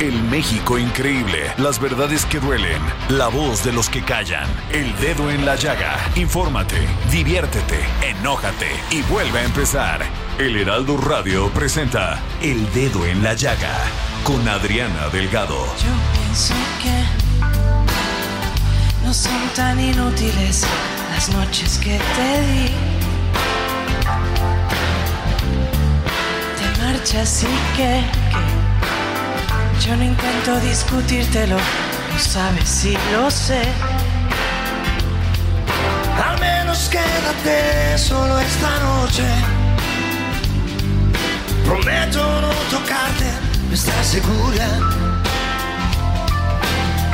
El México increíble, las verdades que duelen, la voz de los que callan, el dedo en la llaga. Infórmate, diviértete, enójate y vuelve a empezar. El Heraldo Radio presenta El Dedo en la Llaga con Adriana Delgado. Yo pienso que no son tan inútiles las noches que te di. Te marchas y que, que yo no intento discutírtelo, lo sabes si lo sé. Al menos quédate solo esta noche. Prometo no tocarte, ¿estás segura?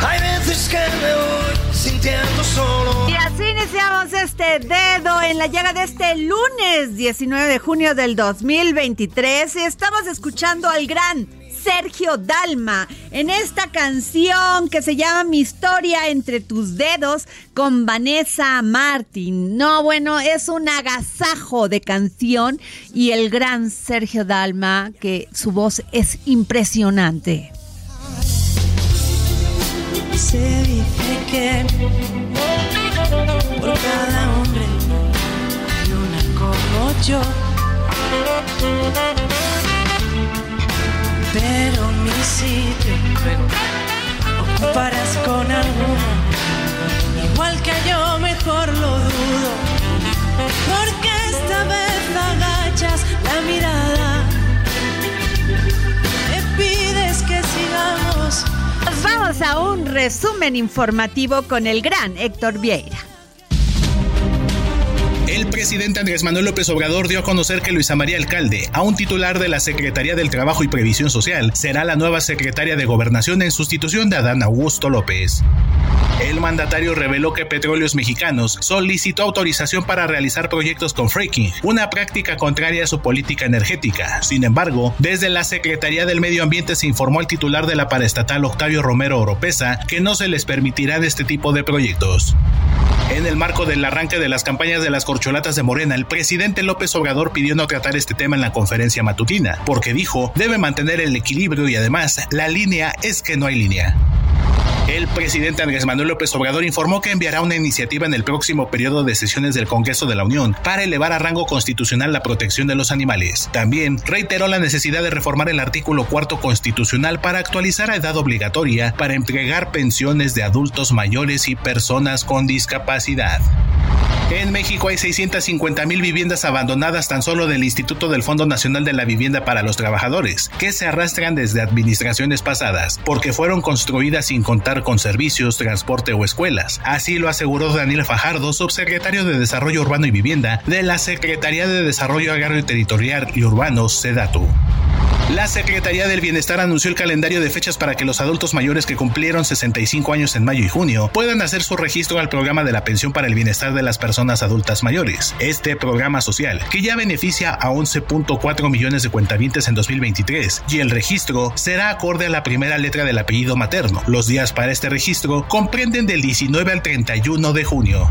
Hay veces que me voy sintiendo solo. Y así iniciamos este dedo en la llaga de este lunes 19 de junio del 2023 y estamos escuchando al gran Sergio Dalma en esta canción que se llama Mi historia entre tus dedos con Vanessa Martin. No, bueno, es un agasajo de canción y el gran Sergio Dalma que su voz es impresionante. Se dice que por cada hombre hay una como. Pero mi sitio luego ocuparás con alguno. Igual que yo mejor lo dudo. Porque esta vez agachas la mirada. Me pides que sigamos. Vamos a un resumen informativo con el gran Héctor Vieira. El presidente Andrés Manuel López Obrador dio a conocer que Luisa María Alcalde, aún titular de la Secretaría del Trabajo y Previsión Social, será la nueva secretaria de Gobernación en sustitución de Adán Augusto López. El mandatario reveló que Petróleos Mexicanos solicitó autorización para realizar proyectos con fracking, una práctica contraria a su política energética. Sin embargo, desde la Secretaría del Medio Ambiente se informó al titular de la paraestatal Octavio Romero Oropesa que no se les permitirán este tipo de proyectos. En el marco del arranque de las campañas de las corcholatas de Morena, el presidente López Obrador pidió no tratar este tema en la conferencia matutina, porque dijo debe mantener el equilibrio y además la línea es que no hay línea. El presidente Andrés Manuel López Obrador informó que enviará una iniciativa en el próximo periodo de sesiones del Congreso de la Unión para elevar a rango constitucional la protección de los animales. También reiteró la necesidad de reformar el artículo cuarto constitucional para actualizar a edad obligatoria para entregar pensiones de adultos mayores y personas con discapacidad. En México hay 650 mil viviendas abandonadas tan solo del Instituto del Fondo Nacional de la Vivienda para los Trabajadores, que se arrastran desde administraciones pasadas, porque fueron construidas sin contar con servicios, transporte o escuelas. Así lo aseguró Daniel Fajardo, subsecretario de Desarrollo Urbano y Vivienda de la Secretaría de Desarrollo Agrario Territorial y Urbano, SEDATU. La Secretaría del Bienestar anunció el calendario de fechas para que los adultos mayores que cumplieron 65 años en mayo y junio puedan hacer su registro al programa de la pensión para el bienestar de las personas adultas mayores. Este programa social, que ya beneficia a 11.4 millones de cuentavientes en 2023, y el registro será acorde a la primera letra del apellido materno. Los días para este registro comprenden del 19 al 31 de junio.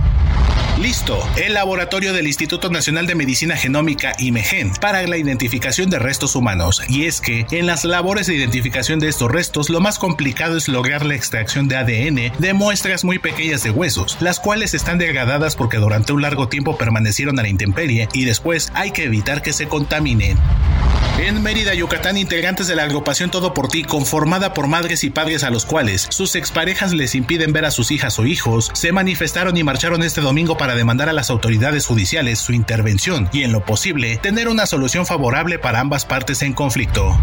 Listo, el laboratorio del Instituto Nacional de Medicina Genómica IMEGEN para la identificación de restos humanos. Y es que en las labores de identificación de estos restos lo más complicado es lograr la extracción de ADN de muestras muy pequeñas de huesos, las cuales están degradadas porque durante un largo tiempo permanecieron a la intemperie y después hay que evitar que se contaminen. En Mérida, Yucatán, integrantes de la agrupación Todo por Ti, conformada por madres y padres a los cuales sus exparejas les impiden ver a sus hijas o hijos, se manifestaron y marcharon este domingo para demandar a las autoridades judiciales su intervención y, en lo posible, tener una solución favorable para ambas partes en conflicto.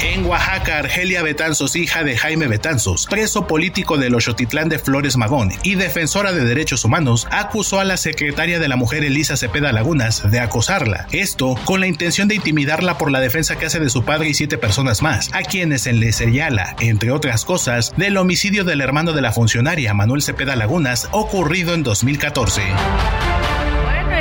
En Oaxaca, Argelia Betanzos, hija de Jaime Betanzos, preso político del Ochotitlán de Flores Magón y defensora de derechos humanos, acusó a la secretaria de la mujer Elisa Cepeda Lagunas de acosarla. Esto con la intención de intimidarla por la defensa que hace de su padre y siete personas más, a quienes se le señala, entre otras cosas, del homicidio del hermano de la funcionaria Manuel Cepeda Lagunas ocurrido en 2014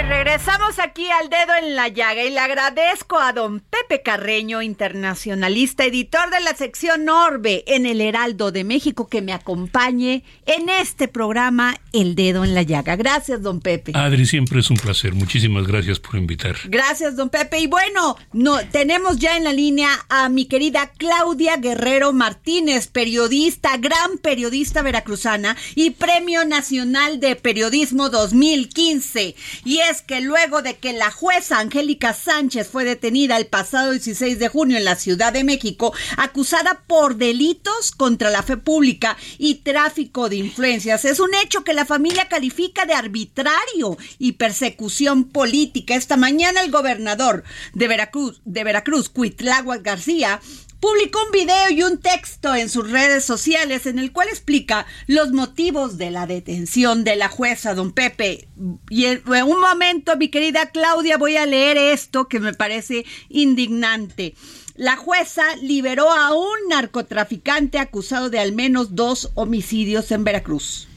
regresamos aquí al dedo en la llaga y le agradezco a don Pepe Carreño, internacionalista, editor de la sección Orbe en el Heraldo de México, que me acompañe en este programa El Dedo en la Llaga. Gracias, don Pepe. Adri, siempre es un placer. Muchísimas gracias por invitar. Gracias, don Pepe. Y bueno, no, tenemos ya en la línea a mi querida Claudia Guerrero Martínez, periodista, gran periodista veracruzana y Premio Nacional de Periodismo 2015. Y es que luego de que la jueza Angélica Sánchez fue detenida el pasado 16 de junio en la Ciudad de México, acusada por delitos contra la fe pública y tráfico de influencias, es un hecho que la familia califica de arbitrario y persecución política. Esta mañana el gobernador de Veracruz, de Veracruz, Cuitláhuac García, publicó un video y un texto en sus redes sociales en el cual explica los motivos de la detención de la jueza, don Pepe. Y en un momento, mi querida Claudia, voy a leer esto que me parece indignante. La jueza liberó a un narcotraficante acusado de al menos dos homicidios en Veracruz.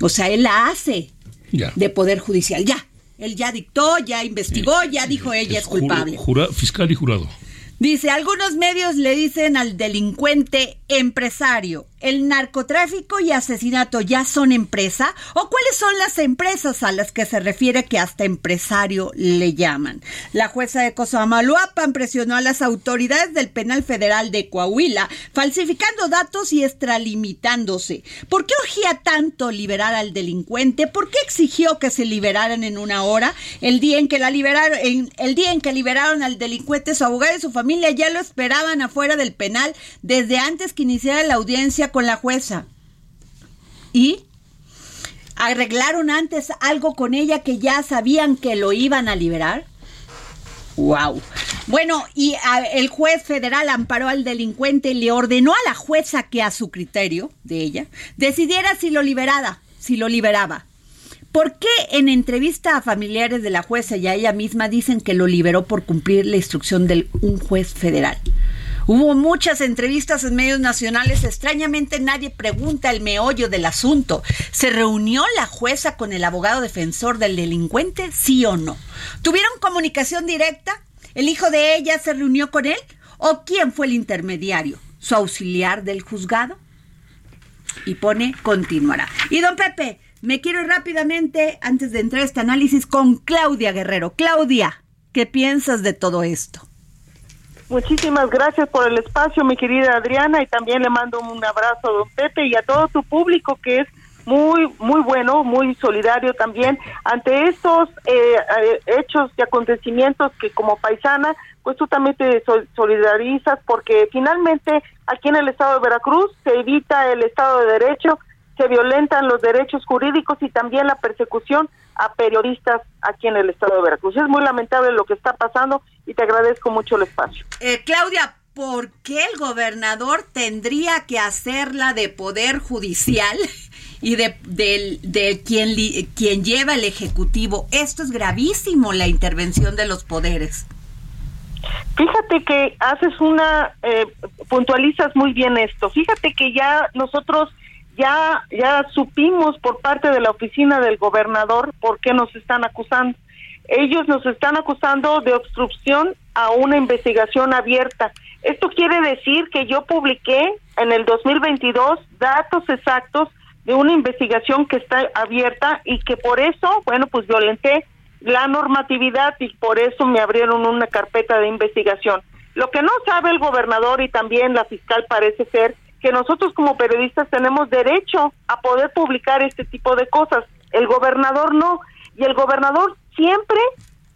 O sea, él la hace de Poder Judicial. Ya, él ya dictó, ya investigó, ya dijo ella es, culpable. fiscal y jurado. Dice, algunos medios le dicen al delincuente empresario ¿El narcotráfico y asesinato ya son empresa? ¿O cuáles son las empresas a las que se refiere que hasta empresario le llaman? La jueza de Cozamaluapan presionó a las autoridades del Penal Federal de Coahuila, falsificando datos y extralimitándose. ¿Por qué urgía tanto liberar al delincuente? ¿Por qué exigió que se liberaran en una hora? El día en que la liberaron, el día en que liberaron al delincuente, su abogado y su familia ya lo esperaban afuera del penal desde antes que iniciara la audiencia con la jueza. Y arreglaron antes algo con ella que ya sabían que lo iban a liberar. Wow. Bueno, y el juez federal amparó al delincuente y le ordenó a la jueza que a su criterio de ella decidiera si lo liberaba, si lo liberaba. ¿Por qué en entrevista a familiares de la jueza y a ella misma dicen que lo liberó por cumplir la instrucción de un juez federal? Hubo muchas entrevistas en medios nacionales. Extrañamente nadie pregunta el meollo del asunto. ¿Se reunió la jueza con el abogado defensor del delincuente? ¿Sí o no? ¿Tuvieron comunicación directa? ¿El hijo de ella se reunió con él? ¿O quién fue el intermediario? ¿Su auxiliar del juzgado? Y pone continuará. Y don Pepe, me quiero rápidamente, antes de entrar a este análisis, con Claudia Guerrero. Claudia, ¿qué piensas de todo esto? Muchísimas gracias por el espacio, mi querida Adriana, y también le mando un abrazo a don Pepe y a todo tu público que es muy, muy bueno, muy solidario también ante estos eh, eh, hechos y acontecimientos que como paisana, pues tú también te solidarizas porque finalmente aquí en el estado de Veracruz se evita el estado de derecho, se violentan los derechos jurídicos y también la persecución a periodistas aquí en el estado de Veracruz. Es muy lamentable lo que está pasando y te agradezco mucho el espacio. Eh, Claudia, ¿por qué el gobernador tendría que hacerla de poder judicial y de, de, quien, quien lleva el ejecutivo? Esto es gravísimo, la intervención de los poderes. Fíjate que haces una, eh, puntualizas muy bien esto. Fíjate que ya nosotros ya, ya supimos por parte de la oficina del gobernador por qué nos están acusando. Ellos nos están acusando de obstrucción a una investigación abierta. Esto quiere decir que yo publiqué en el 2022 datos exactos de una investigación que está abierta y que por eso, bueno, pues violenté la normatividad y por eso me abrieron una carpeta de investigación. Lo que no sabe el gobernador y también la fiscal parece ser que nosotros como periodistas tenemos derecho a poder publicar este tipo de cosas. El gobernador no. Y el gobernador siempre,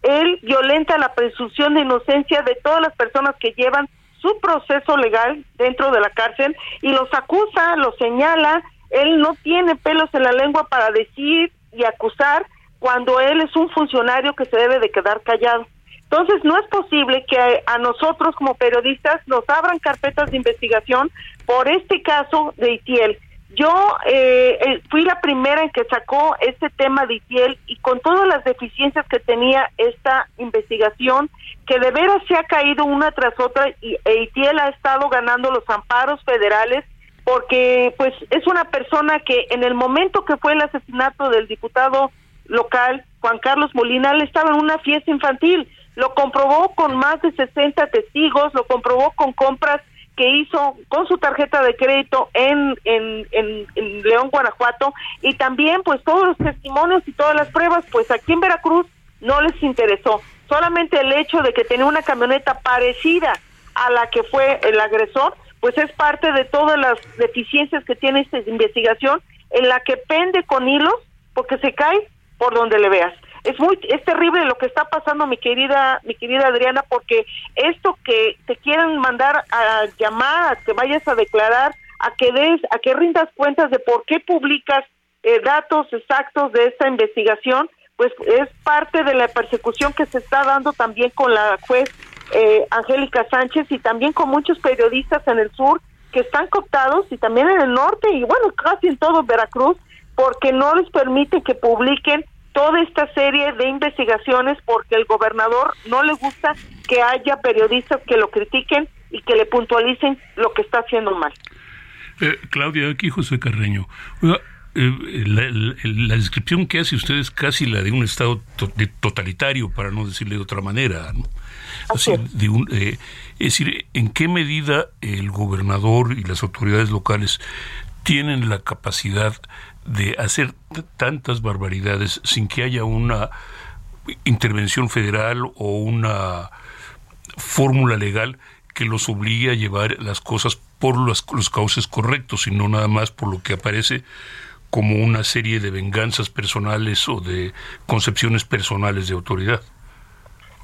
él violenta la presunción de inocencia de todas las personas que llevan su proceso legal dentro de la cárcel y los acusa, los señala. Él no tiene pelos en la lengua para decir y acusar cuando él es un funcionario que se debe de quedar callado. Entonces, no es posible que a, nosotros como periodistas nos abran carpetas de investigación por este caso de Itiel. Yo eh, eh, fui la primera en que sacó este tema de Itiel y con todas las deficiencias que tenía esta investigación, que de veras se ha caído una tras otra y e Itiel ha estado ganando los amparos federales porque pues es una persona que en el momento que fue el asesinato del diputado local, Juan Carlos Molina, estaba en una fiesta infantil. Lo comprobó con más de 60 testigos, lo comprobó con compras que hizo con su tarjeta de crédito en, en, en, León, Guanajuato, y también pues todos los testimonios y todas las pruebas, pues aquí en Veracruz no les interesó. Solamente el hecho de que tenía una camioneta parecida a la que fue el agresor, pues es parte de todas las deficiencias que tiene esta investigación, en la que pende con hilos, porque se cae por donde le veas. Es muy es terrible lo que está pasando, mi querida mi querida Adriana, porque esto que te quieren mandar a llamar, a que vayas a declarar, a que des, a que rindas cuentas de por qué publicas eh, datos exactos de esta investigación, pues es parte de la persecución que se está dando también con la juez eh, Angélica Sánchez y también con muchos periodistas en el sur que están cooptados y también en el norte y bueno, casi en todo Veracruz porque no les permite que publiquen toda esta serie de investigaciones porque el gobernador no le gusta que haya periodistas que lo critiquen y que le puntualicen lo que está haciendo mal. Eh, Claudia, aquí José Carreño. Eh, la, descripción que hace usted es casi la de un Estado totalitario, para no decirle de otra manera. Así, de un, eh, es decir, ¿en qué medida el gobernador y las autoridades locales tienen la capacidad de hacer tantas barbaridades sin que haya una intervención federal o una fórmula legal que los obligue a llevar las cosas por los, los cauces correctos y no nada más por lo que aparece como una serie de venganzas personales o de concepciones personales de autoridad.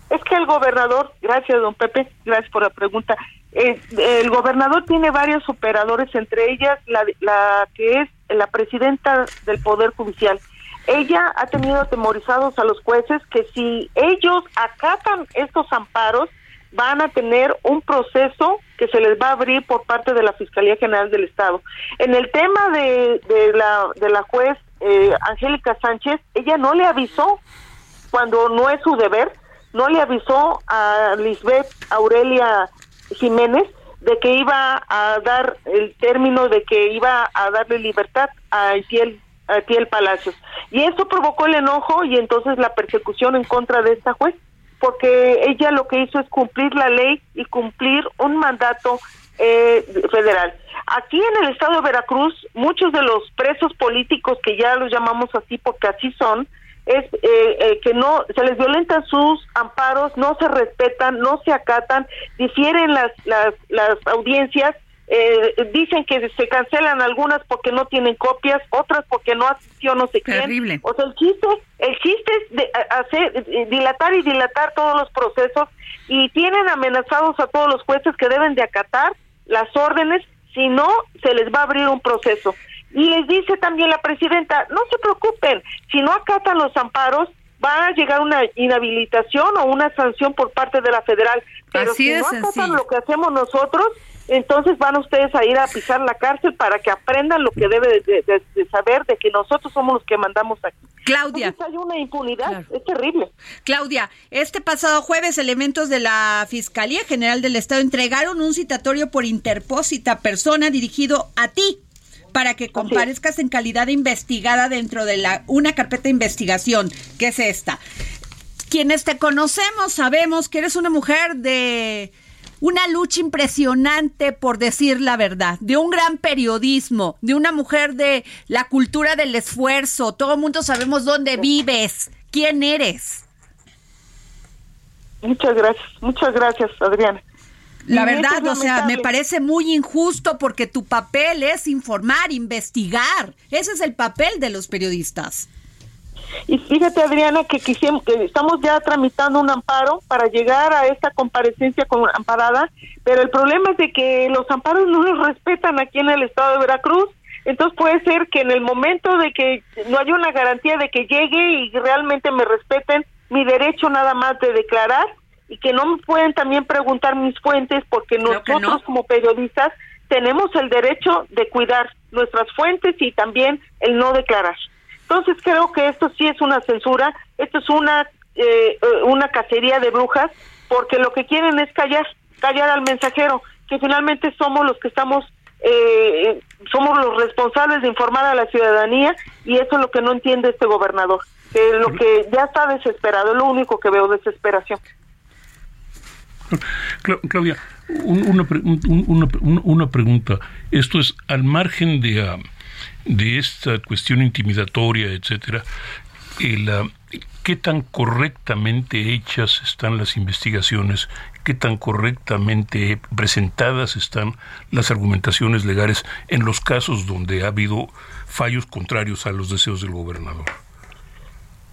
Es que el gobernador, gracias don Pepe, gracias por la pregunta, eh, el gobernador tiene varios operadores, entre ellas la, la que es la presidenta del Poder Judicial. Ella ha tenido atemorizados a los jueces que si ellos acatan estos amparos, van a tener un proceso que se les va a abrir por parte de la Fiscalía General del Estado. En el tema de, de, la, de la juez eh, Angélica Sánchez, ella no le avisó cuando no es su deber, no le avisó a Lisbeth Aurelia Jiménez de que iba a dar el término de que iba a darle libertad a Itiel, a Palacios. Y eso provocó el enojo y entonces la persecución en contra de esta juez, porque ella lo que hizo es cumplir la ley y cumplir un mandato eh, federal. Aquí en el estado de Veracruz, muchos de los presos políticos, que ya los llamamos así porque así son, es eh, eh, que no se les violentan sus amparos, no se respetan, no se acatan, difieren las las, las audiencias, eh, dicen que se cancelan algunas porque no tienen copias, otras porque no asistió no sé quién. O sea, el chiste, el chiste es de hacer dilatar y dilatar todos los procesos y tienen amenazados a todos los jueces que deben de acatar las órdenes, si no se les va a abrir un proceso. Y les dice también la presidenta, no se preocupen, si no acatan los amparos, va a llegar una inhabilitación o una sanción por parte de la federal. Pero si no acatan lo que hacemos nosotros, entonces van ustedes a ir a pisar la cárcel para que aprendan lo que debe de, saber de que nosotros somos los que mandamos aquí. Claudia. hay una impunidad, es terrible. Claudia, este pasado jueves elementos de la Fiscalía General del Estado entregaron un citatorio por interpósita persona dirigido a ti para que comparezcas en calidad de investigada dentro de la, una carpeta de investigación, que es esta. Quienes te conocemos sabemos que eres una mujer de una lucha impresionante por decir la verdad, de un gran periodismo, de una mujer de la cultura del esfuerzo. Todo el mundo sabemos dónde vives, quién eres. Muchas gracias, muchas gracias, Adriana. La verdad, o sea, me parece muy injusto porque tu papel es informar, investigar. Ese es el papel de los periodistas. Y fíjate, Adriana, que, quisimos, que estamos ya tramitando un amparo para llegar a esta comparecencia con amparada, pero el problema es de que los amparos no los respetan aquí en el estado de Veracruz. Entonces puede ser que en el momento de que no haya una garantía de que llegue y realmente me respeten mi derecho nada más de declarar y que no me pueden también preguntar mis fuentes porque nosotros como periodistas tenemos el derecho de cuidar nuestras fuentes y también el no declarar. Entonces creo que esto sí es una censura, esto es una eh, una cacería de brujas, porque lo que quieren es callar, callar al mensajero, que finalmente somos los que estamos, eh, somos los responsables de informar a la ciudadanía y eso es lo que no entiende este gobernador, que lo que ya está desesperado, es lo único que veo, desesperación. Claudia, una, una, pregunta. Esto es al margen de, ah, de esta cuestión intimidatoria, etcétera, qué tan correctamente hechas están las investigaciones, qué tan correctamente presentadas están las argumentaciones legales en los casos donde ha habido fallos contrarios a los deseos del gobernador.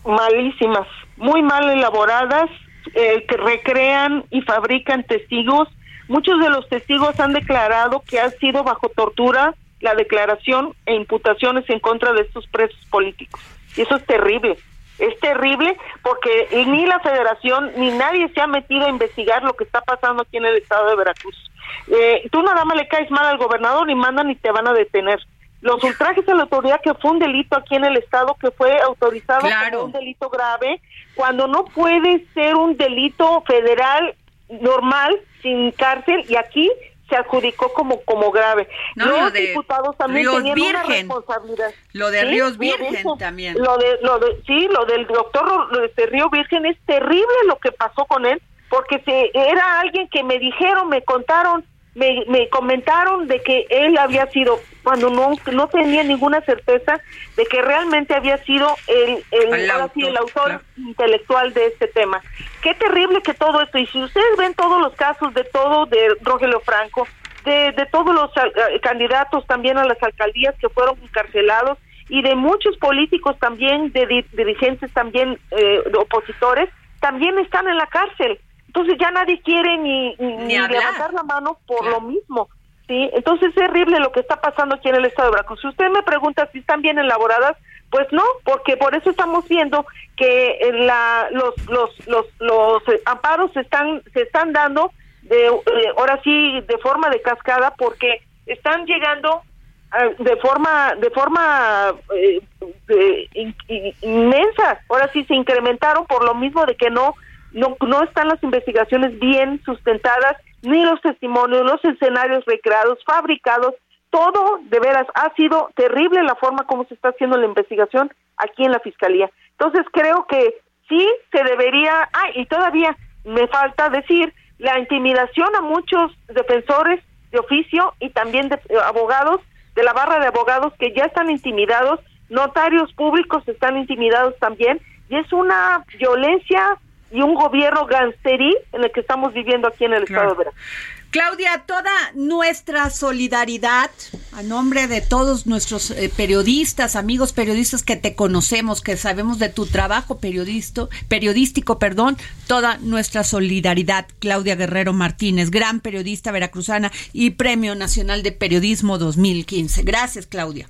Malísimas, muy mal elaboradas, eh, que recrean y fabrican testigos. Muchos de los testigos han declarado que ha sido bajo tortura la declaración e imputaciones en contra de estos presos políticos. Y eso es terrible. Es terrible porque ni la federación ni nadie se ha metido a investigar lo que está pasando aquí en el estado de Veracruz. Eh, tú nada más le caes mal al gobernador y mandan y te van a detener. Los ultrajes a la autoridad que fue un delito aquí en el estado que fue autorizado como un delito grave, cuando no puede ser un delito federal normal sin cárcel y aquí se adjudicó como como grave. Los diputados también tenían una responsabilidad. Lo de Ríos Virgen también. Lo de, lo de, sí, lo del doctor de este Río Virgen es terrible lo que pasó con él, porque se, era alguien que me dijeron, me contaron, me, me comentaron de que él había sido, cuando no, no tenía ninguna certeza de que realmente había sido el, el, autor, intelectual de este tema. Qué terrible que todo esto, y si ustedes ven todos los casos de todo, de Rogelio Franco, de, de todos los eh, candidatos también a las alcaldías que fueron encarcelados, y de muchos políticos también, de dirigentes también eh, opositores, también están en la cárcel entonces ya nadie quiere ni, ni, levantar la mano por lo mismo. ¿sí? Entonces es terrible lo que está pasando aquí en el estado de Veracruz. Si usted me pregunta si están bien elaboradas, pues no, porque por eso estamos viendo que la, los, los, los, los amparos se están, se están dando de, ahora sí de forma de cascada porque están llegando eh, de forma de forma eh, inmensa ahora sí se incrementaron por lo mismo de que no no, no están las investigaciones bien sustentadas, ni los testimonios, los escenarios recreados, fabricados, todo de veras ha sido terrible la forma como se está haciendo la investigación aquí en la fiscalía. Entonces creo que sí se debería, ah, y todavía me falta decir la intimidación a muchos defensores de oficio y también de eh, abogados de la barra de abogados que ya están intimidados, notarios públicos están intimidados también y es una violencia y un gobierno gangsterí en el que estamos viviendo aquí en el estado de Veracruz. Claudia, toda nuestra solidaridad a nombre de todos nuestros eh, periodistas, amigos periodistas que te conocemos, que sabemos de tu trabajo periodista, periodístico, perdón, toda nuestra solidaridad. Claudia Guerrero Martínez, gran periodista veracruzana y Premio Nacional de Periodismo 2015. Gracias, Claudia.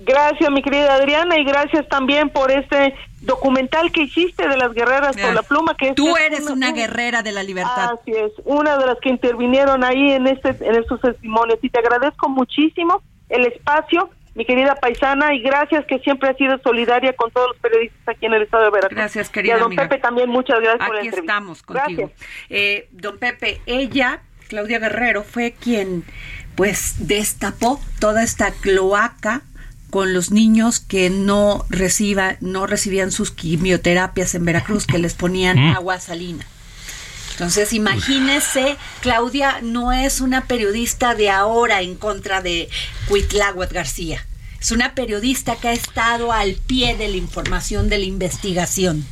Gracias, mi querida Adriana, y gracias también por este documental que hiciste de las guerreras con la pluma. que Tú eres una, guerrera de la libertad. Así es, una de las que intervinieron ahí en, este, en estos testimonios. Y te agradezco muchísimo el espacio, mi querida paisana, y gracias que siempre has sido solidaria con todos los periodistas aquí en el estado de Veracruz. Gracias, querida. Y a don Pepe también, muchas gracias por la entrevista. estamos contigo. Eh, don Pepe, ella, Claudia Guerrero, fue quien pues destapó toda esta cloaca con los niños que no reciba, no recibían sus quimioterapias en Veracruz, que les ponían agua salina. Entonces, imagínese, Claudia no es una periodista de ahora en contra de Cuitláhuac García. Es una periodista que ha estado al pie de la información de la investigación.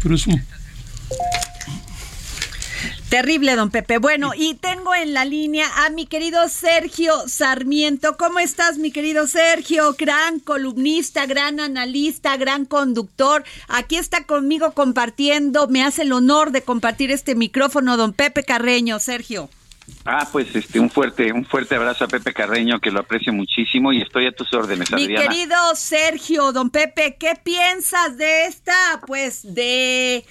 Pero es un Terrible, don Pepe. Bueno, y tengo en la línea a mi querido Sergio Sarmiento. ¿Cómo estás, mi querido Sergio? Gran columnista, gran analista, gran conductor. Aquí está conmigo compartiendo. Me hace el honor de compartir este micrófono, don Pepe Carreño. Sergio. Ah, pues este un fuerte un fuerte abrazo a Pepe Carreño que lo aprecio muchísimo y estoy a tus órdenes, Mi querido Sergio, don Pepe, ¿qué piensas de esta pues de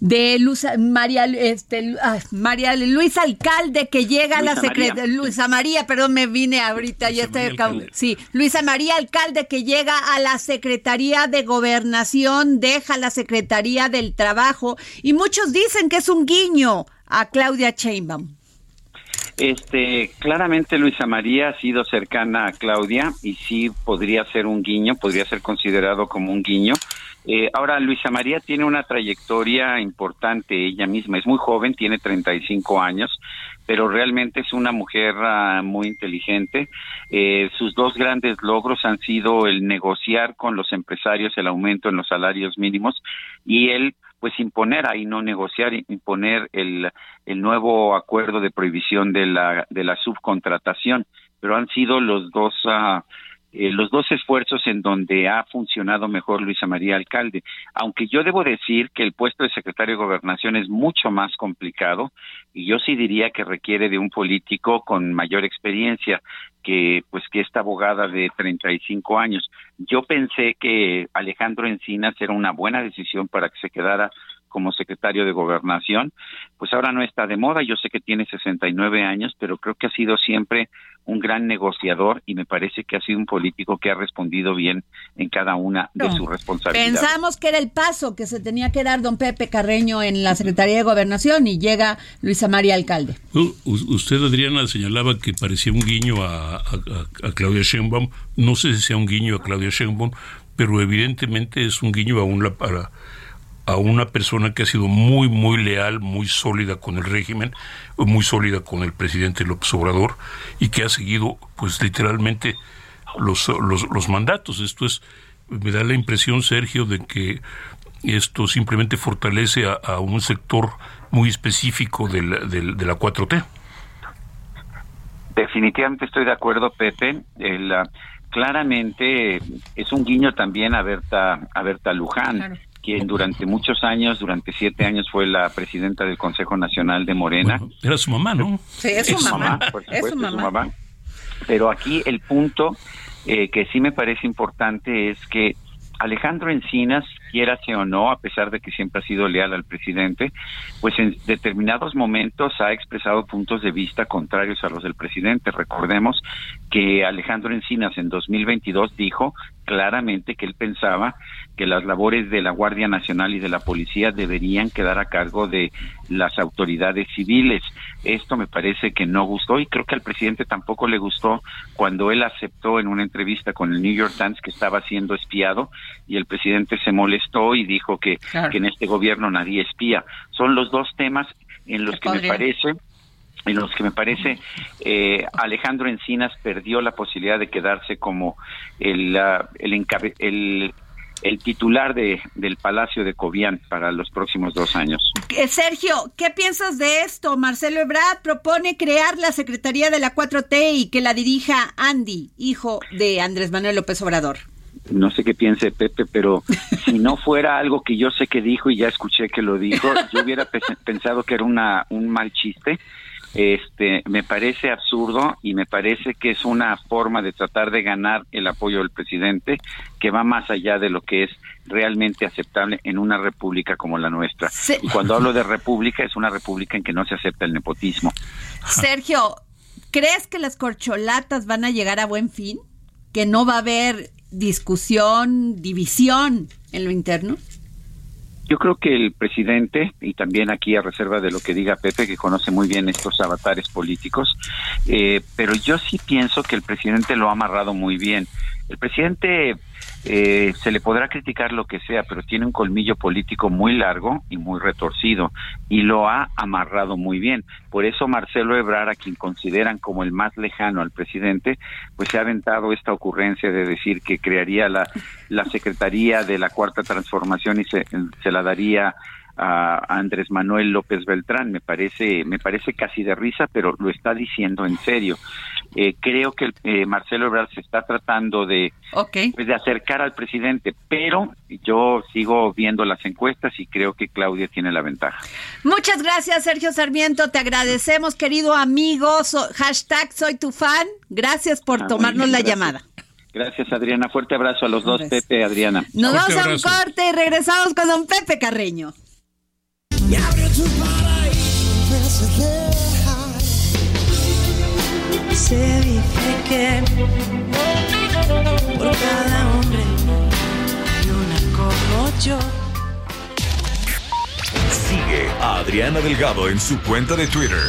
de Luz, María, este, ah, María Luis Alcalde que llega a la secretaría, Luisa María, perdón, me vine ahorita, ya estoy sí, Luisa María Alcalde que llega a la Secretaría de Gobernación, deja la Secretaría del Trabajo y muchos dicen que es un guiño a Claudia Sheinbaum. Este, claramente Luisa María ha sido cercana a Claudia y sí podría ser un guiño, podría ser considerado como un guiño. Eh, ahora, Luisa María tiene una trayectoria importante ella misma, es muy joven, tiene 35 años, pero realmente es una mujer uh, muy inteligente. Eh, sus dos grandes logros han sido el negociar con los empresarios el aumento en los salarios mínimos y el pues imponer ahí no negociar imponer el, el nuevo acuerdo de prohibición de la de la subcontratación pero han sido los dos uh, eh, los dos esfuerzos en donde ha funcionado mejor Luisa María Alcalde. Aunque yo debo decir que el puesto de secretario de Gobernación es mucho más complicado y yo sí diría que requiere de un político con mayor experiencia que pues que esta abogada de 35 años. Yo pensé que Alejandro Encinas era una buena decisión para que se quedara como secretario de gobernación, pues ahora no está de moda, yo sé que tiene 69 años, pero creo que ha sido siempre un gran negociador y me parece que ha sido un político que ha respondido bien en cada una de sus responsabilidades. Pensamos que era el paso que se tenía que dar don Pepe Carreño en la Secretaría de Gobernación y llega Luisa María Alcalde. usted, Adriana, señalaba que parecía un guiño a, a Claudia Sheinbaum. No sé si sea un guiño a Claudia Sheinbaum, pero evidentemente es un guiño a, un, para a una persona que ha sido muy, muy leal, muy sólida con el régimen, muy sólida con el presidente López Obrador y que ha seguido, pues literalmente, los, los, mandatos. Esto es, me da la impresión, Sergio, de que esto simplemente fortalece a, un sector muy específico de la, de, la 4T. Definitivamente estoy de acuerdo, Pepe. El, claramente es un guiño también a Berta, a Berta Luján quien durante muchos años, durante siete años, fue la presidenta del Consejo Nacional de Morena. era su mamá, ¿no? Sí, es su, mamá. es su mamá. Pero aquí el punto eh, que sí me parece importante es que Alejandro Encinas, quiera o no, a pesar de que siempre ha sido leal al presidente, pues en determinados momentos ha expresado puntos de vista contrarios a los del presidente. Recordemos que Alejandro Encinas en 2022 dijo claramente que él pensaba que las labores de la Guardia Nacional y de la Policía deberían quedar a cargo de las autoridades civiles. Esto me parece que no gustó y creo que al presidente tampoco le gustó cuando él aceptó en una entrevista con el New York Times que estaba siendo espiado y el presidente se molestó y dijo que, que en este gobierno nadie espía. Son los dos temas en los que me parece en los que me parece eh, Alejandro Encinas perdió la posibilidad de quedarse como el, el, el, el titular de, del Palacio de Cobián para los próximos dos años. Eh, Sergio, ¿qué piensas de esto? Marcelo Ebrard propone crear la Secretaría de la 4T y que la dirija Andy, hijo de Andrés Manuel López Obrador. No sé qué piense Pepe, pero si no fuera algo que yo sé que dijo y ya escuché que lo dijo, yo hubiera pensado que era una, un mal chiste este me parece absurdo y me parece que es una forma de tratar de ganar el apoyo del presidente que va más allá de lo que es realmente aceptable en una república como la nuestra. Y cuando hablo de república es una república en que no se acepta el nepotismo. Sergio, ¿crees que las corcholatas van a llegar a buen fin? ¿Que no va a haber discusión, división en lo interno? Yo creo que el presidente, y también aquí a reserva de lo que diga Pepe, que conoce muy bien estos avatares políticos, eh, pero yo sí pienso que el presidente lo ha amarrado muy bien. El presidente eh, se le podrá criticar lo que sea, pero tiene un colmillo político muy largo y muy retorcido y lo ha amarrado muy bien. Por eso Marcelo Ebrard, a quien consideran como el más lejano al presidente, pues se ha aventado esta ocurrencia de decir que crearía la, la Secretaría de la Cuarta Transformación y se, se la daría a Andrés Manuel López Beltrán. Me parece, me parece casi de risa, pero lo está diciendo en serio. Eh, creo que eh, Marcelo Ebrard se está tratando de, pues, de acercar al presidente, pero yo sigo viendo las encuestas y creo que Claudia tiene la ventaja. Muchas gracias, Sergio Sarmiento. Te agradecemos, querido amigo. hashtag soy tu fan. Gracias por ah, tomarnos la llamada. Gracias, Adriana. Fuerte abrazo a los dos, Pepe, Adriana. Nos vamos a un corte y regresamos con don Pepe Carreño. Se dice que por cada hombre hay una como yo. Sigue a Adriana Delgado en su cuenta de Twitter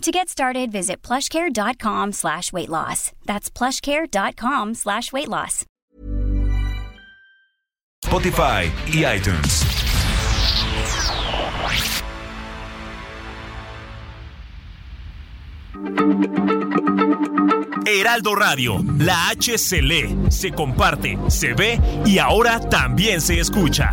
To get started, visit plushcare.com slash weight loss. That's plushcare.com slash weight loss. Spotify y iTunes. Heraldo Radio, la H se lee, se comparte, se ve y ahora también se escucha.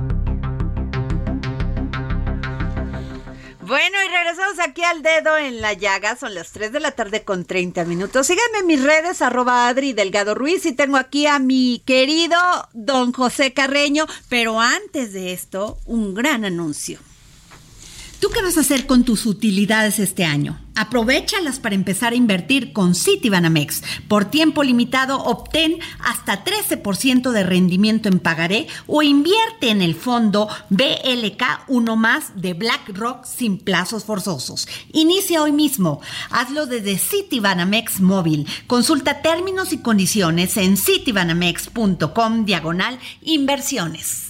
Bueno, y regresamos aquí al dedo en la llaga. Son las 3 de la tarde con 30 minutos. Síganme en mis redes, arroba Adri Delgado Ruiz. Y tengo aquí a mi querido don José Carreño. Pero antes de esto, un gran anuncio. ¿Tú qué vas a hacer con tus utilidades este año? Aprovechalas para empezar a invertir con Citibanamex. Por tiempo limitado, obtén hasta 13% de rendimiento en pagaré o invierte en el fondo BLK 1 más de BlackRock sin plazos forzosos. Inicia hoy mismo. Hazlo desde Citibanamex móvil. Consulta términos y condiciones en citibanamex.com diagonal inversiones.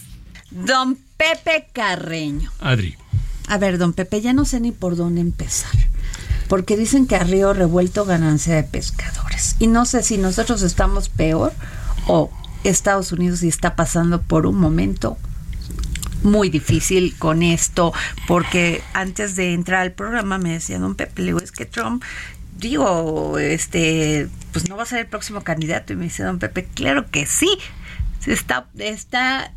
Don Pepe Carreño. Adri. A ver, don Pepe, ya no sé ni por dónde empezar. Porque dicen que a río revuelto ganancia de pescadores. Y no sé si nosotros estamos peor o Estados Unidos está pasando por un momento muy difícil con esto, porque antes de entrar al programa me decía don Pepe, le digo, es que Trump, digo, este, pues no va a ser el próximo candidato. Y me dice don Pepe, claro que sí, está, está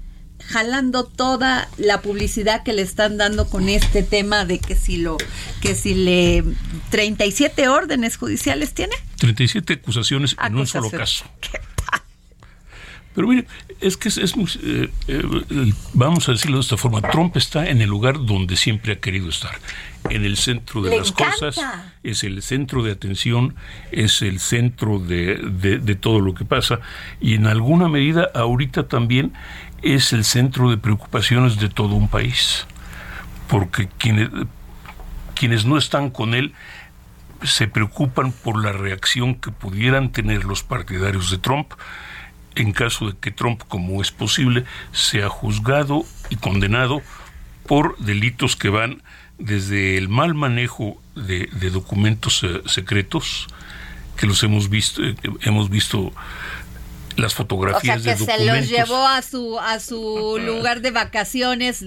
jalando toda la publicidad que le están dando con este tema de que si lo que si le 37 órdenes judiciales tiene. 37 acusaciones en un solo caso. Pero mire, es que es, muy, eh, eh, vamos a decirlo de esta forma, Trump está en el lugar donde siempre ha querido estar, en el centro de las cosas, es el centro de atención, es el centro de, de, todo lo que pasa, y en alguna medida ahorita también es el centro de preocupaciones de todo un país, porque quienes, quienes no están con él se preocupan por la reacción que pudieran tener los partidarios de Trump en caso de que Trump, como es posible, sea juzgado y condenado por delitos que van desde el mal manejo de, documentos eh, secretos, que los hemos visto, eh, hemos visto las fotografías o sea, que se los llevó a su a su lugar de vacaciones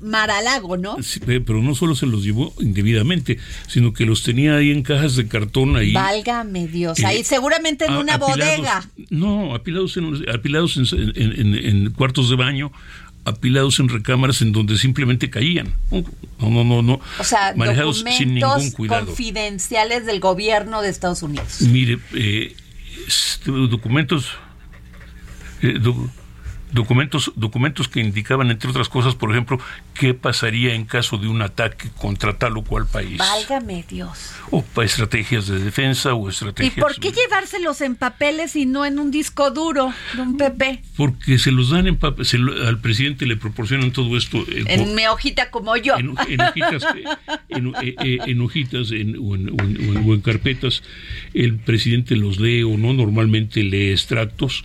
Maralago, ¿no? Eh, pero no solo se los llevó indebidamente, sino que los tenía ahí en cajas de cartón ahí. Válgame Dios, ahí seguramente en una bodega. No, apilados en apilados en, cuartos de baño, apilados en recámaras en donde simplemente caían. No, no, no, no. O sea, manejados sin ningún cuidado. confidenciales del gobierno de Estados Unidos. Mire, eh, documentos eh, documentos, documentos que indicaban, entre otras cosas, por ejemplo, qué pasaría en caso de un ataque contra tal o cual país. Válgame Dios. O estrategias de defensa o estrategias... ¿Y por qué llevárselos en papeles y no en un disco duro de un PP? Porque se los dan en papeles, al presidente le proporcionan todo esto... Eh, en mi hojita como yo. En, hojitas, en, hojitas o, en, carpetas, el presidente los lee o no, normalmente lee extractos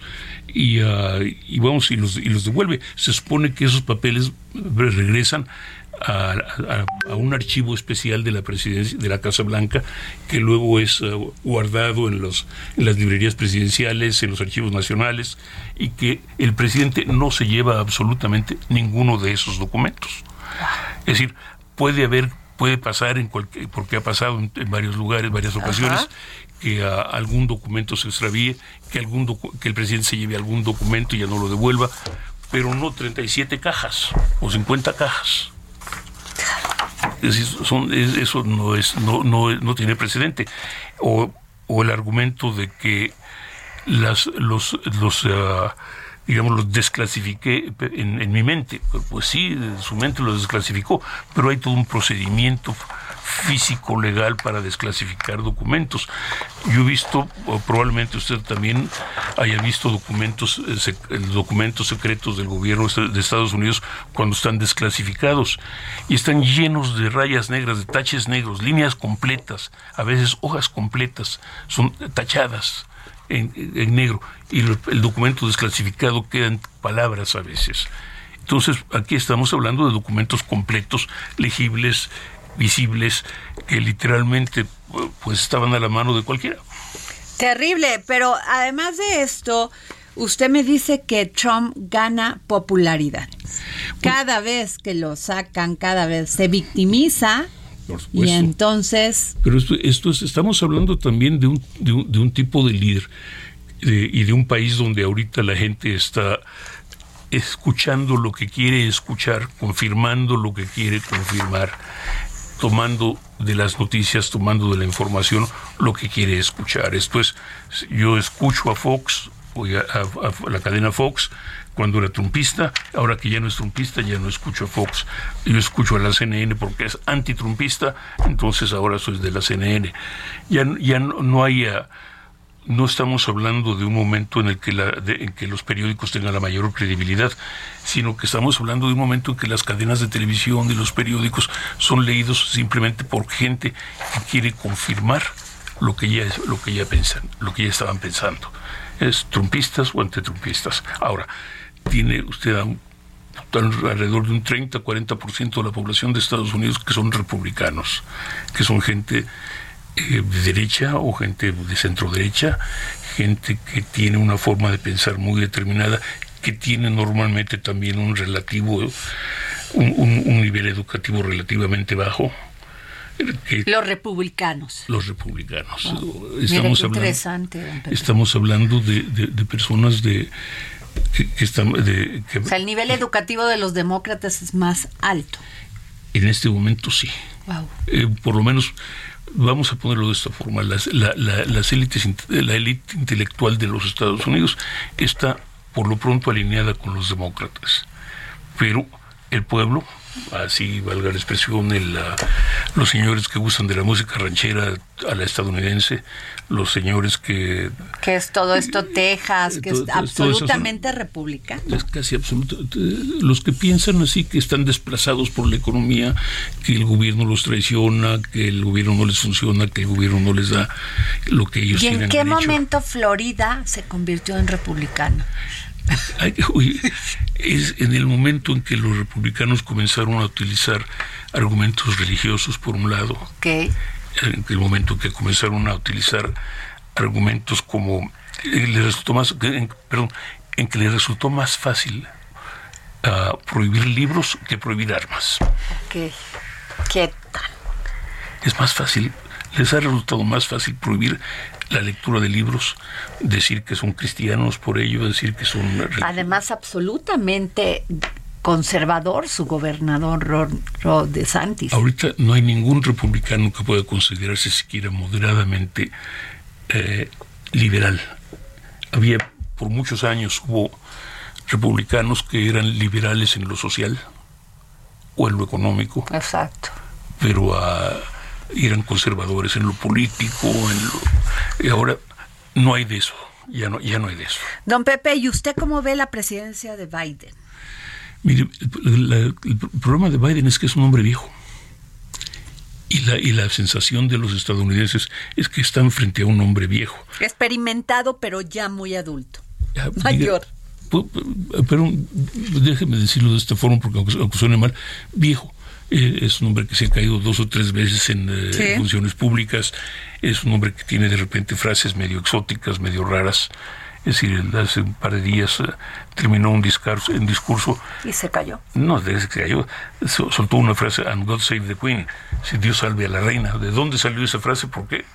y, uh, y vamos y los, y los devuelve. Se supone que esos papeles regresan a, un archivo especial de la presidencia de la Casa Blanca que luego es uh, guardado en los en las librerías presidenciales en los archivos nacionales y que el presidente no se lleva absolutamente ninguno de esos documentos es decir puede haber puede pasar en cualquier porque ha pasado en, varios lugares varias ocasiones que algún documento se extravíe, que, algún que el presidente se lleve algún documento y ya no lo devuelva, pero no 37 cajas o 50 cajas. eso no, es, no, no, no tiene precedente. O, o, el argumento de que las, los, los ah, digamos, los desclasifiqué en mi mente. Pues sí, su mente los desclasificó, pero hay todo un procedimiento físico legal para desclasificar documentos. Yo he visto, probablemente usted también haya visto documentos, eh, documentos secretos del gobierno de Estados Unidos cuando están desclasificados y están llenos de rayas negras, de taches negros, líneas completas, a veces hojas completas, son tachadas. En, negro y el documento desclasificado quedan palabras a veces. Entonces, aquí estamos hablando de documentos completos, legibles, visibles que literalmente pues estaban a la mano de cualquiera. Terrible, pero además de esto, usted me dice que Trump gana popularidad. Cada vez que lo sacan, cada vez se victimiza. Y entonces... Pero esto, esto es, estamos hablando también de un, de un, de un tipo de líder y de un país donde ahorita la gente está escuchando lo que quiere escuchar, confirmando lo que quiere confirmar tomando de las noticias, tomando de la información lo que quiere escuchar. Esto es, yo escucho a Fox, o a, la cadena Fox, cuando era trumpista, ahora que ya no es trumpista, ya no escucho a Fox. Yo escucho a la CNN porque es antitrumpista, entonces ahora soy de la CNN. Ya, ya no, no hay... no estamos hablando de un momento en el que, la, en que los periódicos tengan la mayor credibilidad, sino que estamos hablando de un momento en que las cadenas de televisión y los periódicos son leídos simplemente por gente que quiere confirmar lo que ya lo que ya pensan, lo que ya estaban pensando. Es trumpistas o antitrumpistas. Ahora, tiene usted alrededor de un 30-40% de la población de Estados Unidos que son republicanos, que son gente eh, de derecha o gente de centro derecha, gente que tiene una forma de pensar muy determinada, que tiene normalmente también un relativo, un, nivel educativo relativamente bajo. los republicanos. Los republicanos. Estamos, hablando, estamos hablando de, personas de, que, están... De, o sea, el nivel educativo de los demócratas es más alto. En este momento sí. Eh, por lo menos vamos a ponerlo de esta forma, las, la, las élites, la élite intelectual de los Estados Unidos está por lo pronto alineada con los demócratas, pero el pueblo, así valga la expresión, el, los señores que gustan de la música ranchera a la estadounidense, los señores que... Que es todo esto Texas, que es absolutamente republicano. Es casi absoluto. Los que piensan así, que están desplazados por la economía, que el gobierno los traiciona, que el gobierno no les funciona, que el gobierno no les da lo que ellos tienen. ¿Y en qué momento Florida se convirtió en republicano? Es en el momento en que los republicanos comenzaron a utilizar argumentos religiosos, por un lado. En el momento que comenzaron a utilizar argumentos como eh, le resultó más, en, perdón, en que le resultó más fácil uh, prohibir libros que prohibir armas. ¿Qué? ¿Qué tal? Es más fácil, les ha resultado más fácil prohibir la lectura de libros, decir que son cristianos por ello, decir que son... Además, absolutamente conservador su gobernador Rod, de Santis. Ahorita no hay ningún republicano que pueda considerarse siquiera moderadamente eh, liberal. Había, por muchos años hubo republicanos que eran liberales en lo social o en lo económico. Exacto. Pero uh, eran conservadores en lo político, en lo, y ahora no hay de eso. Ya no, ya no hay de eso. Don Pepe, ¿y usted cómo ve la presidencia de Biden? Mire, el problema de Biden es que es un hombre viejo. Y la, y la sensación de los estadounidenses es que están frente a un hombre viejo. Experimentado, pero ya muy adulto. Mayor. pero déjeme decirlo de esta forma, porque aunque, suene mal, viejo. Eh, es un hombre que se ha caído dos o tres veces en eh, funciones públicas. Es un hombre que tiene de repente frases medio exóticas, medio raras. Es decir, hace un par de días eh, terminó un discurso, un discurso. ¿Y se cayó? No, se cayó. Soltó una frase, and God save the Queen. Si Dios salve a la reina. ¿De dónde salió esa frase? ¿Por qué?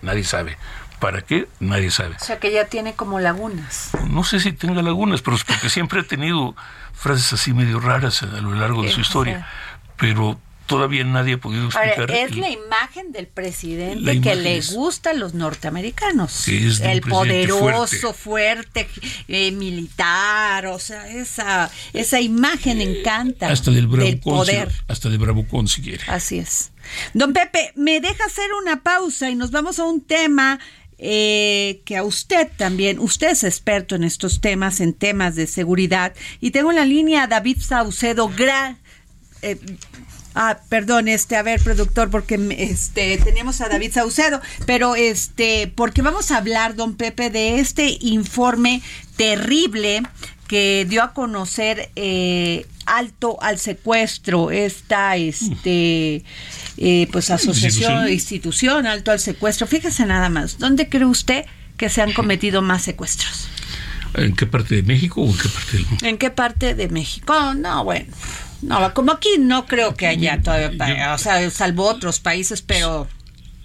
Nadie sabe. ¿Para qué? Nadie sabe. O sea, que ya tiene como lagunas. No sé si tenga lagunas, pero es porque siempre ha tenido frases así medio raras a lo largo de su historia. Pero todavía nadie ha podido explicar. es la imagen del presidente que le gusta a los norteamericanos. el poderoso, fuerte, eh, militar, o sea, esa, esa imagen encanta. Hasta del, poder. hasta de bravucón si quiere. Así es. Don Pepe, me deja hacer una pausa y nos vamos a un tema eh, que a usted también, usted es experto en estos temas, en temas de seguridad, y tengo en la línea a David Saucedo, gran, eh, Ah, perdón, este, a ver, productor, porque este tenemos a David Saucedo, pero este, porque vamos a hablar, don Pepe, de este informe terrible que dio a conocer eh, alto al secuestro, esta este eh, pues asociación, institución alto al secuestro. Fíjese nada más, ¿dónde cree usted que se han cometido más secuestros? ¿En qué parte de México o en qué parte del mundo? ¿En qué parte de México? No, bueno no, como aquí no creo que haya todavía, o sea, salvo otros países, pero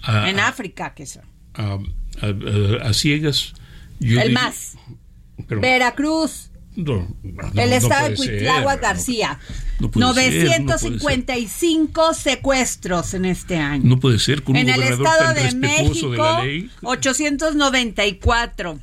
ah, en ah. África, ¿qué son? Ah, a, ciegas. el más. Veracruz. el estado de Cuitláhuac García. 955 secuestros en este año. No puede ser. Con en el estado de México, de 894.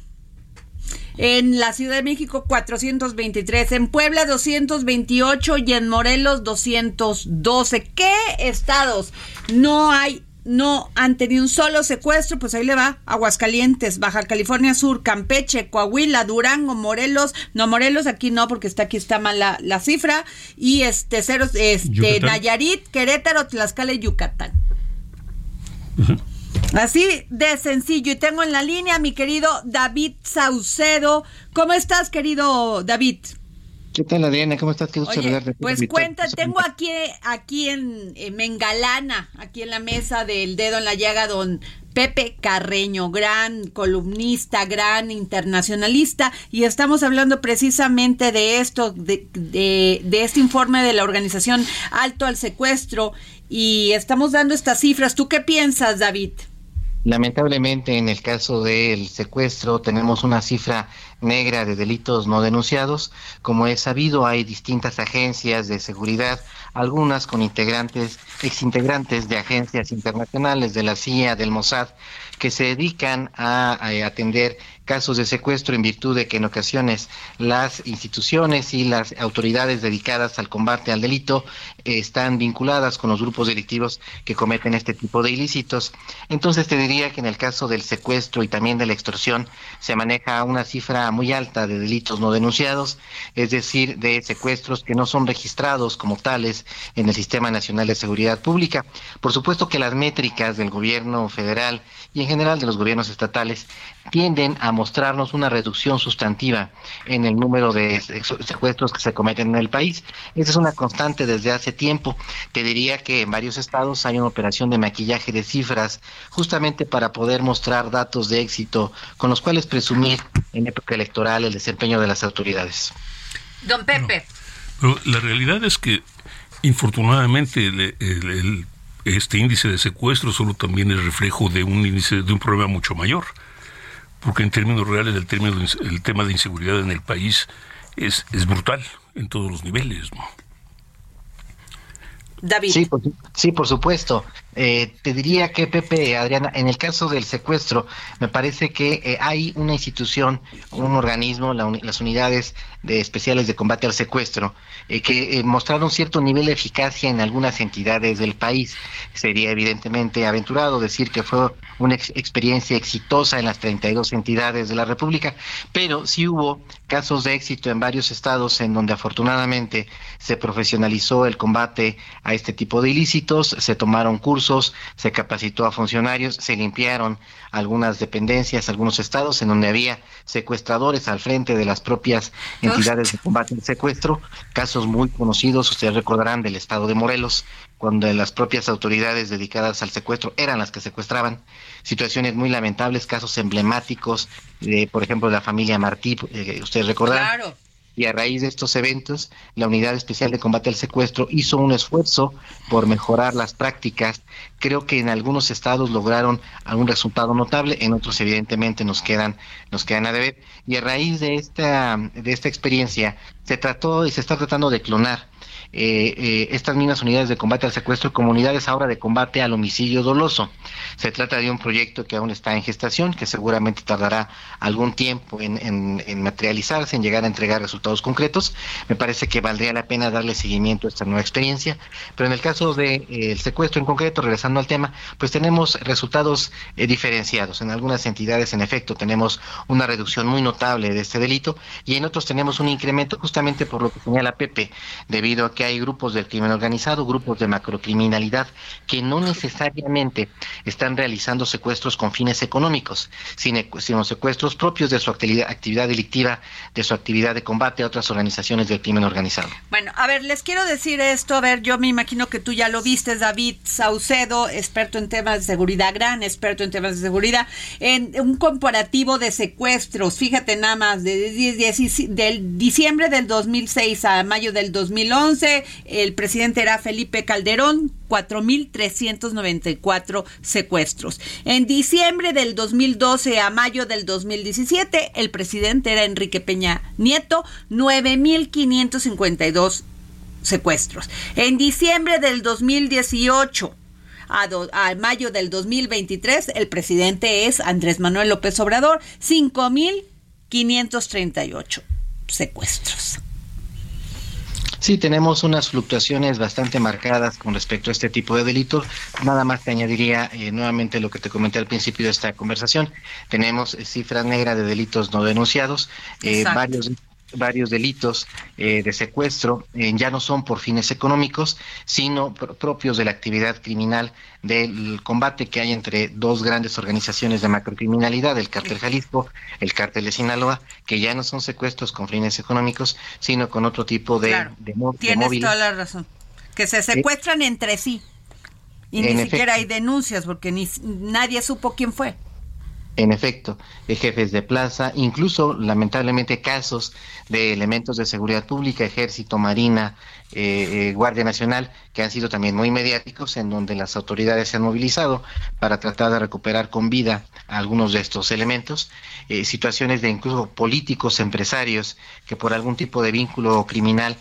En la Ciudad de México 423, en Puebla 228 y en Morelos 212. ¿Qué estados no hay no han tenido un solo secuestro, pues ahí le va. Aguascalientes, Baja California Sur, Campeche, Coahuila, Durango, Morelos. No, Morelos aquí no, porque está aquí está mal la, cifra. Y este, cero, este, Nayarit, Querétaro, Tlaxcala y Yucatán. Así de sencillo. Y tengo en la línea a mi querido David Saucedo. ¿Cómo estás, querido David? ¿Qué tal, Adriana? ¿Cómo estás? Qué gusto Pues cuenta, tengo aquí, aquí en, en, Mengalana, aquí en la mesa del dedo en la llaga, don Pepe Carreño, gran columnista, gran internacionalista, y estamos hablando precisamente de esto, de, de, de este informe de la organización Alto al Secuestro, y estamos dando estas cifras. ¿Tú qué piensas, David? Lamentablemente, en el caso del secuestro, tenemos una cifra negra de delitos no denunciados. Como es sabido, hay distintas agencias de seguridad, algunas con integrantes, exintegrantes de agencias internacionales de la CIA, del Mossad, que se dedican a, atender casos de secuestro en virtud de que en ocasiones las instituciones y las autoridades dedicadas al combate al delito eh, están vinculadas con los grupos delictivos que cometen este tipo de ilícitos. Entonces te diría que en el caso del secuestro y también de la extorsión se maneja una cifra muy alta de delitos no denunciados, es decir, de secuestros que no son registrados como tales en el Sistema Nacional de Seguridad Pública. Por supuesto que las métricas del gobierno federal y en general de los gobiernos estatales tienden a mostrarnos una reducción sustantiva en el número de secuestros que se cometen en el país. Esa es una constante desde hace tiempo. Te diría que en varios estados hay una operación de maquillaje de cifras justamente para poder mostrar datos de éxito con los cuales presumir en época electoral el desempeño de las autoridades. Don Pepe. pero la realidad es que infortunadamente el, este índice de secuestro solo también es reflejo de un índice de un problema mucho mayor porque en términos reales el, término, el tema de inseguridad en el país es, es brutal en todos los niveles. ¿no? David. Sí, por, sí, por supuesto. Eh, te diría que, Pepe, Adriana, en el caso del secuestro, me parece que eh, hay una institución, un organismo, las unidades de especiales de combate al secuestro, eh, que mostraron cierto nivel de eficacia en algunas entidades del país. Sería evidentemente aventurado decir que fue una experiencia exitosa en las 32 entidades de la República, pero sí hubo casos de éxito en varios estados en donde afortunadamente se profesionalizó el combate a este tipo de ilícitos, se tomaron cursos, se capacitó a funcionarios, se limpiaron algunas dependencias, algunos estados en donde había secuestradores al frente de las propias entidades de combate al secuestro, casos muy conocidos, ustedes recordarán del estado de Morelos, cuando las propias autoridades dedicadas al secuestro eran las que secuestraban, situaciones muy lamentables, casos emblemáticos, de, por ejemplo, de la familia Martí, eh, ustedes recordarán. Claro y a raíz de estos eventos, la Unidad Especial de Combate al Secuestro hizo un esfuerzo por mejorar las prácticas. Creo que en algunos estados lograron algún resultado notable, en otros evidentemente nos quedan nos quedan a deber y a raíz de esta de esta experiencia se trató y se está tratando de clonar eh, eh, estas mismas unidades de combate al secuestro como unidades ahora de combate al homicidio doloso. Se trata de un proyecto que aún está en gestación, que seguramente tardará algún tiempo en, materializarse, en llegar a entregar resultados concretos. Me parece que valdría la pena darle seguimiento a esta nueva experiencia, pero en el caso del de, eh, secuestro en concreto, regresando al tema, pues tenemos resultados diferenciados. En algunas entidades, en efecto, tenemos una reducción muy notable de este delito y en otros tenemos un incremento justamente por lo que señala Pepe, debido a que hay grupos del crimen organizado, grupos de macrocriminalidad, que no necesariamente están realizando secuestros con fines económicos, sino, secuestros propios de su actividad, actividad delictiva, de su actividad de combate a otras organizaciones del crimen organizado. Bueno, a ver, les quiero decir esto, a ver, yo me imagino que tú ya lo viste, David Saucedo, experto en temas de seguridad, gran experto en temas de seguridad, en un comparativo de secuestros, fíjate nada más, de, del diciembre del 2006 a mayo del 2011, el presidente era Felipe Calderón, 4.394 secuestros. En diciembre del 2012 a mayo del 2017, el presidente era Enrique Peña Nieto, 9.552 secuestros. En diciembre del 2018 a, a, mayo del 2023, el presidente es Andrés Manuel López Obrador, 5.538 secuestros. Sí, tenemos unas fluctuaciones bastante marcadas con respecto a este tipo de delitos. Nada más te añadiría eh, nuevamente lo que te comenté al principio de esta conversación. Tenemos eh, cifras negras de delitos no denunciados, eh, varios varios delitos eh, de secuestro eh, ya no son por fines económicos, sino propios de la actividad criminal del combate que hay entre dos grandes organizaciones de macrocriminalidad, el Cártel Jalisco, el Cártel de Sinaloa, que ya no son secuestros con fines económicos, sino con otro tipo de, claro, Tienes toda la razón. Que se secuestran entre sí. Y ni siquiera hay denuncias porque ni nadie supo quién fue en efecto, jefes de plaza, incluso lamentablemente casos de elementos de seguridad pública, ejército, marina, eh, eh, Guardia Nacional, que han sido también muy mediáticos, en donde las autoridades se han movilizado para tratar de recuperar con vida algunos de estos elementos, eh, situaciones de incluso políticos, empresarios, que por algún tipo de vínculo criminal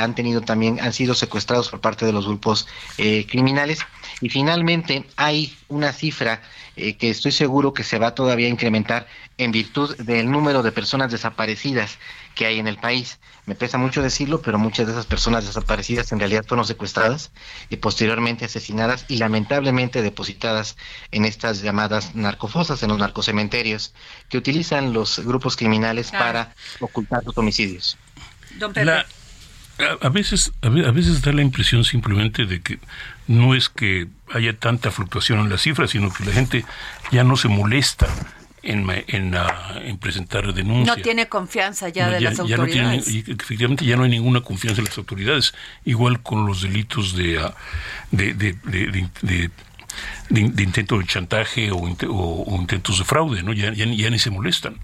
han tenido también, han sido secuestrados por parte de los grupos criminales. Y finalmente hay una cifra eh, que estoy seguro que se va todavía a incrementar en virtud del número de personas desaparecidas que hay en el país. Me pesa mucho decirlo, pero muchas de esas personas desaparecidas en realidad fueron secuestradas y posteriormente asesinadas y lamentablemente depositadas en estas llamadas narcofosas, en los narcocementerios, que utilizan los grupos criminales para ocultar sus homicidios. A, veces, a veces da la impresión simplemente de que no es que haya tanta fluctuación en las cifras, sino que la gente ya no se molesta en, en, en presentar denuncias. No tiene confianza ya de las autoridades. efectivamente ya no hay ninguna confianza en las autoridades. Igual con los delitos de, ah, de, de, de, intento de chantaje o, o, intentos de fraude, ¿no? Ya, ya, ya ni se molestan.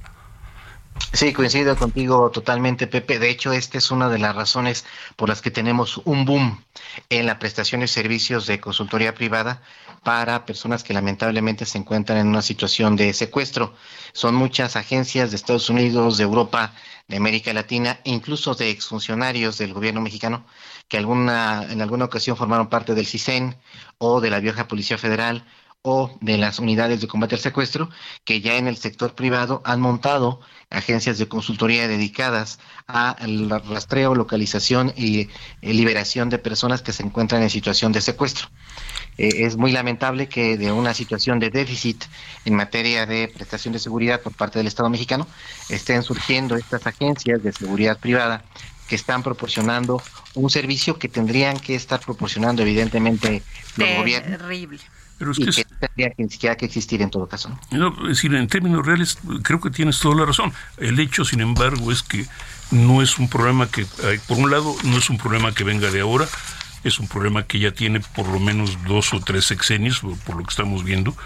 Sí, coincido contigo totalmente, Pepe. De hecho, esta es una de las razones por las que tenemos un boom en la prestación de servicios de consultoría privada para personas que lamentablemente se encuentran en una situación de secuestro. Son muchas agencias de Estados Unidos, de Europa, de América Latina, incluso de exfuncionarios del gobierno mexicano que alguna, en alguna ocasión formaron parte del CISEN o de la vieja Policía Federal o de las unidades de combate al secuestro, que ya en el sector privado han montado agencias de consultoría dedicadas al rastreo, localización y eh, liberación de personas que se encuentran en situación de secuestro. Eh, es muy lamentable que de una situación de déficit en materia de prestación de seguridad por parte del Estado mexicano estén surgiendo estas agencias de seguridad privada que están proporcionando un servicio que tendrían que estar proporcionando evidentemente los gobiernos. Pero es que, tendría que, siquiera que existir en todo caso. ¿no? es decir, en términos reales, creo que tienes toda la razón. El hecho, sin embargo, es que no es un problema que, por un lado, no es un problema que venga de ahora, es un problema que ya tiene por lo menos dos o tres sexenios, por, lo que estamos viendo,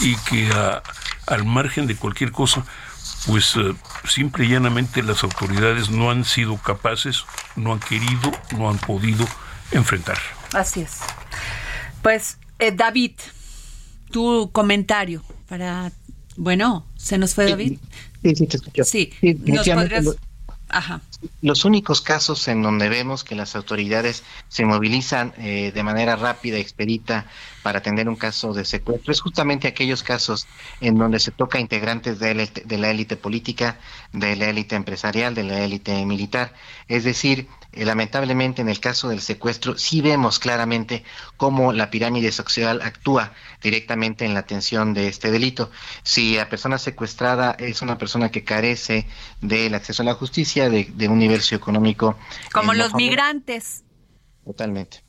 y que al margen de cualquier cosa, pues eh, simple y llanamente las autoridades no han sido capaces, no han querido, no han podido enfrentar. Así es. Pues eh, David, tu comentario para... Bueno, ¿se nos fue David? Sí, sí, te escucho. Sí, ¿nos podrías... Ajá. Los únicos casos en donde vemos que las autoridades se movilizan eh, de manera rápida, expedita, para atender un caso de secuestro es justamente aquellos casos en donde se toca integrantes de, la élite política, de la élite empresarial, de la élite militar. Es decir, eh, lamentablemente en el caso del secuestro sí vemos claramente cómo la pirámide social actúa directamente en la atención de este delito. Si la persona secuestrada es una persona que carece del acceso a la justicia, de, un nivel socioeconómico. Como los migrantes. Totalmente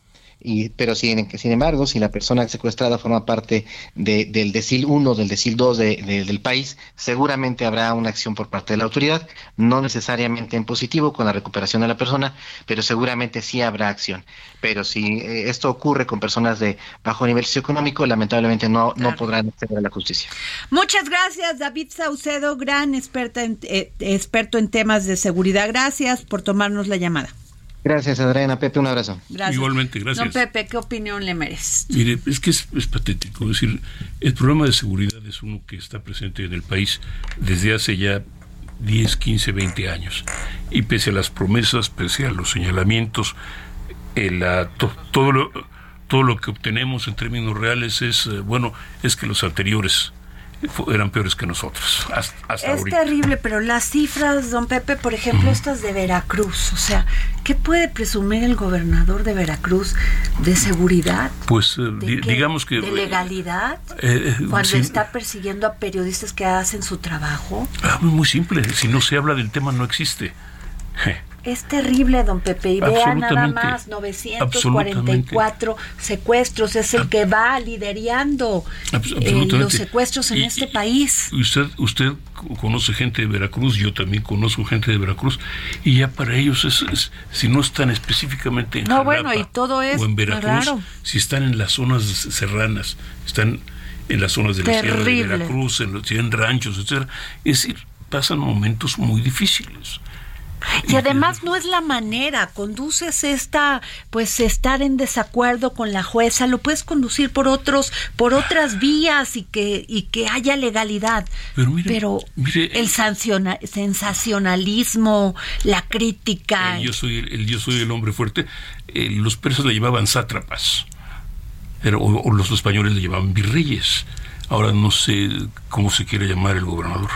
pero sin, sin embargo, si la persona secuestrada forma parte del decil 1, del decil 2 del país, seguramente habrá una acción por parte de la autoridad, no necesariamente en positivo con la recuperación de la persona, pero seguramente sí habrá acción. Pero si eh, esto ocurre con personas de bajo nivel socioeconómico, lamentablemente no, no podrán acceder a la justicia. Muchas gracias, David Saucedo, gran experta eh, experto en temas de seguridad. Gracias por tomarnos la llamada. Gracias, Adriana. Pepe, un abrazo. Igualmente, gracias. Don Pepe, ¿qué opinión le mereces? Mire, es que es, patético. Es decir, el problema de seguridad es uno que está presente en el país desde hace ya 10, 15, 20 años. Y pese a las promesas, pese a los señalamientos, el, todo, lo, todo lo que obtenemos en términos reales es, eh, bueno, es que los anteriores eran peores que nosotros. Hasta, es terrible, pero las cifras, don Pepe, por ejemplo, estas de Veracruz, o sea, ¿qué puede presumir el gobernador de Veracruz de seguridad? Pues eh, digamos que... ¿De legalidad? Eh, eh, cuando está persiguiendo a periodistas que hacen su trabajo. Ah, muy simple, si no se habla del tema no existe. Es terrible, don Pepe. Y vean nada más, 944 secuestros. Es el que va liderando eh, los secuestros en este país. Usted, usted conoce gente de Veracruz, yo también conozco gente de Veracruz, y ya para ellos, es, si no están específicamente en no, bueno, y todo es, o en Veracruz, si están en las zonas serranas, están en las zonas de la Sierra de Veracruz, en, los, en ranchos, etcétera, es decir, pasan momentos muy difíciles. Y además no es la manera, conduces esta, pues estar en desacuerdo con la jueza, lo puedes conducir por otros, por otras vías y que, y que haya legalidad. Pero, el sensacionalismo, la crítica. yo soy el, yo soy el hombre fuerte. Eh, los persas le llamaban sátrapas. pero o, los españoles le llamaban virreyes. Ahora no sé cómo se quiere llamar el gobernador.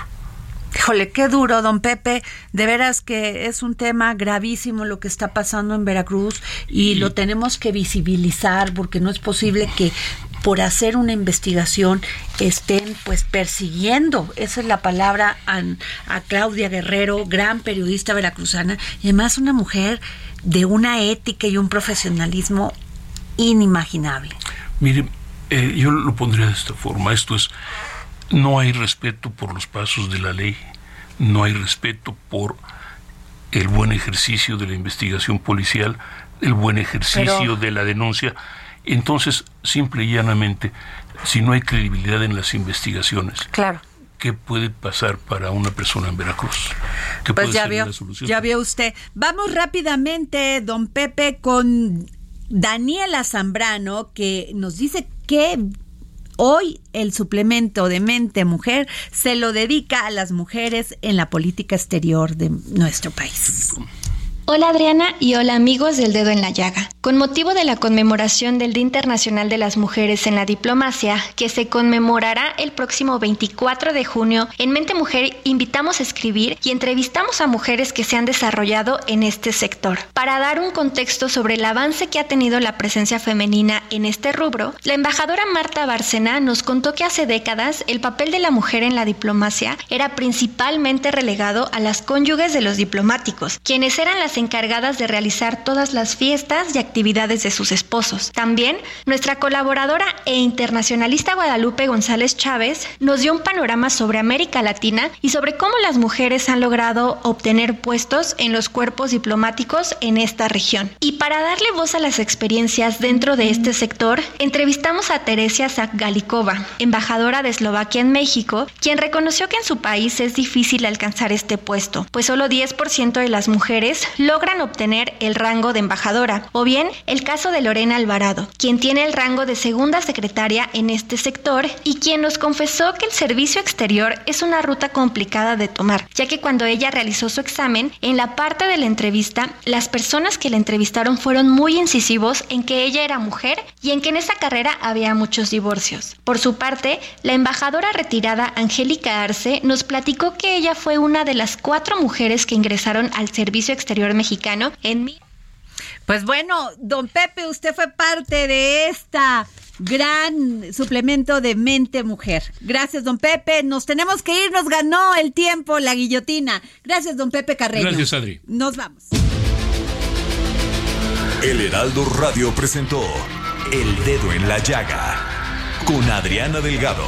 Híjole, qué duro, don Pepe. De veras que es un tema gravísimo lo que está pasando en Veracruz y lo tenemos que visibilizar porque no es posible que por hacer una investigación estén pues persiguiendo, esa es la palabra, a, a Claudia Guerrero, gran periodista veracruzana, y además una mujer de una ética y un profesionalismo inimaginable. Mire, eh, yo lo pondría de esta forma, esto es, no hay respeto por los pasos de la ley, no hay respeto por el buen ejercicio de la investigación policial, el buen ejercicio de la denuncia. Entonces, simple y llanamente, si no hay credibilidad en las investigaciones, claro. ¿qué puede pasar para una persona en Veracruz? ¿Qué pues ya vio, ya vio usted. Vamos rápidamente, don Pepe, con Daniela Zambrano, que nos dice que hoy el suplemento de Mente Mujer se lo dedica a las mujeres en la política exterior de nuestro país. Hola Adriana y hola amigos del Dedo en la Llaga. Con motivo de la conmemoración del Día Internacional de las Mujeres en la Diplomacia, que se conmemorará el próximo 24 de junio, en Mente Mujer invitamos a escribir y entrevistamos a mujeres que se han desarrollado en este sector. Para dar un contexto sobre el avance que ha tenido la presencia femenina en este rubro, la embajadora Marta Bárcena nos contó que hace décadas el papel de la mujer en la diplomacia era principalmente relegado a las cónyuges de los diplomáticos, quienes eran las encargadas de realizar todas las fiestas y actividades de sus esposos. También, nuestra colaboradora e internacionalista Guadalupe González Chávez nos dio un panorama sobre América Latina y sobre cómo las mujeres han logrado obtener puestos en los cuerpos diplomáticos en esta región. Y para darle voz a las experiencias dentro de este sector, entrevistamos a Teresia Zakgalikova, embajadora de Eslovaquia en México, quien reconoció que en su país es difícil alcanzar este puesto, pues solo 10% de las mujeres logran obtener el rango de embajadora, o bien el caso de Lorena Alvarado, quien tiene el rango de segunda secretaria en este sector y quien nos confesó que el servicio exterior es una ruta complicada de tomar, ya que cuando ella realizó su examen, en la parte de la entrevista, las personas que la entrevistaron fueron muy incisivos en que ella era mujer y en que en esa carrera había muchos divorcios. Por su parte, la embajadora retirada Angélica Arce nos platicó que ella fue una de las cuatro mujeres que ingresaron al servicio exterior mexicano en mi... Pues bueno, don Pepe, usted fue parte de esta gran suplemento de mente mujer. Gracias, don Pepe. Nos tenemos que ir, nos ganó el tiempo la guillotina. Gracias, don Pepe Carreño. Gracias, Adri. Nos vamos. El Heraldo Radio presentó El Dedo en la Llaga con Adriana Delgado.